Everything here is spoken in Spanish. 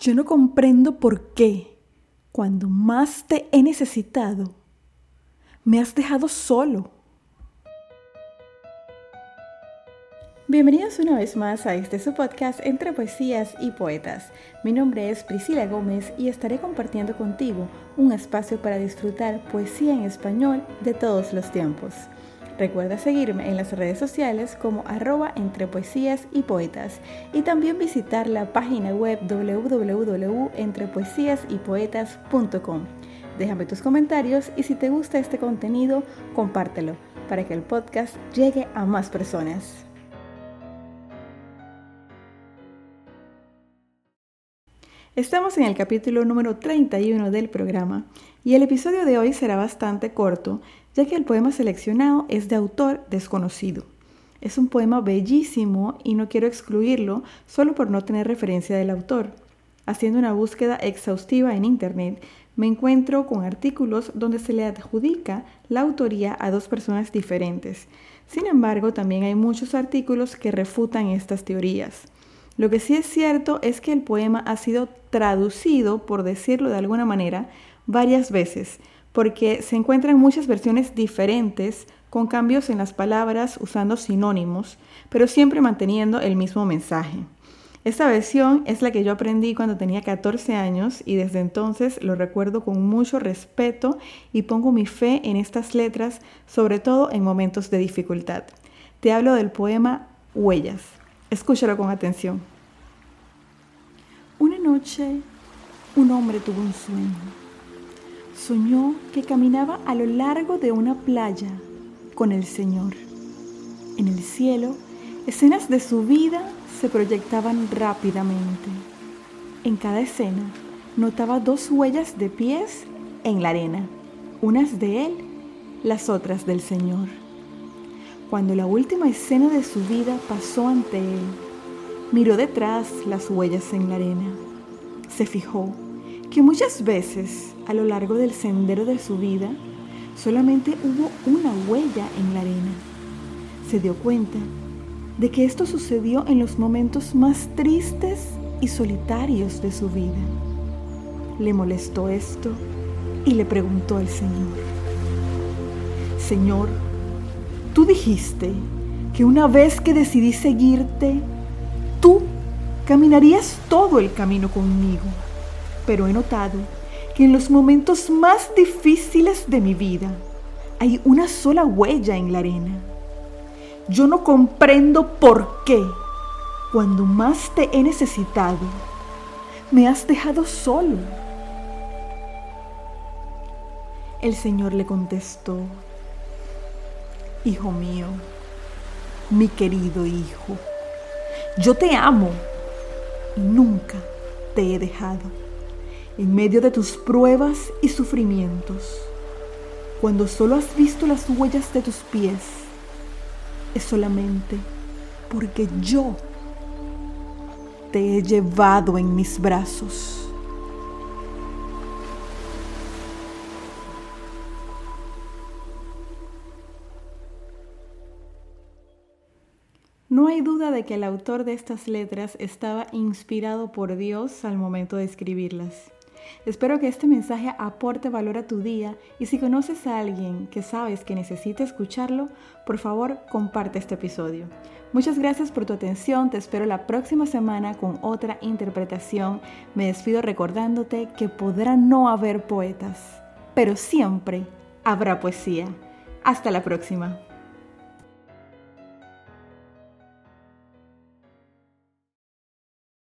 Yo no comprendo por qué, cuando más te he necesitado, me has dejado solo. Bienvenidos una vez más a este su podcast entre poesías y poetas. Mi nombre es Priscila Gómez y estaré compartiendo contigo un espacio para disfrutar poesía en español de todos los tiempos. Recuerda seguirme en las redes sociales como arroba entre poesías y poetas y también visitar la página web www.entrepoesiasypoetas.com. Déjame tus comentarios y si te gusta este contenido, compártelo para que el podcast llegue a más personas. Estamos en el capítulo número 31 del programa y el episodio de hoy será bastante corto ya que el poema seleccionado es de autor desconocido. Es un poema bellísimo y no quiero excluirlo solo por no tener referencia del autor. Haciendo una búsqueda exhaustiva en Internet, me encuentro con artículos donde se le adjudica la autoría a dos personas diferentes. Sin embargo, también hay muchos artículos que refutan estas teorías. Lo que sí es cierto es que el poema ha sido traducido, por decirlo de alguna manera, varias veces, porque se encuentran muchas versiones diferentes con cambios en las palabras usando sinónimos, pero siempre manteniendo el mismo mensaje. Esta versión es la que yo aprendí cuando tenía 14 años y desde entonces lo recuerdo con mucho respeto y pongo mi fe en estas letras, sobre todo en momentos de dificultad. Te hablo del poema Huellas. Escúchalo con atención. Una noche un hombre tuvo un sueño soñó que caminaba a lo largo de una playa con el Señor. En el cielo, escenas de su vida se proyectaban rápidamente. En cada escena, notaba dos huellas de pies en la arena, unas de él, las otras del Señor. Cuando la última escena de su vida pasó ante él, miró detrás las huellas en la arena. Se fijó que muchas veces a lo largo del sendero de su vida solamente hubo una huella en la arena. Se dio cuenta de que esto sucedió en los momentos más tristes y solitarios de su vida. Le molestó esto y le preguntó al Señor, Señor, tú dijiste que una vez que decidí seguirte, tú caminarías todo el camino conmigo pero he notado que en los momentos más difíciles de mi vida hay una sola huella en la arena. Yo no comprendo por qué, cuando más te he necesitado, me has dejado solo. El Señor le contestó, Hijo mío, mi querido hijo, yo te amo y nunca te he dejado en medio de tus pruebas y sufrimientos, cuando solo has visto las huellas de tus pies, es solamente porque yo te he llevado en mis brazos. No hay duda de que el autor de estas letras estaba inspirado por Dios al momento de escribirlas. Espero que este mensaje aporte valor a tu día y si conoces a alguien que sabes que necesita escucharlo, por favor comparte este episodio. Muchas gracias por tu atención, te espero la próxima semana con otra interpretación. Me despido recordándote que podrá no haber poetas, pero siempre habrá poesía. Hasta la próxima.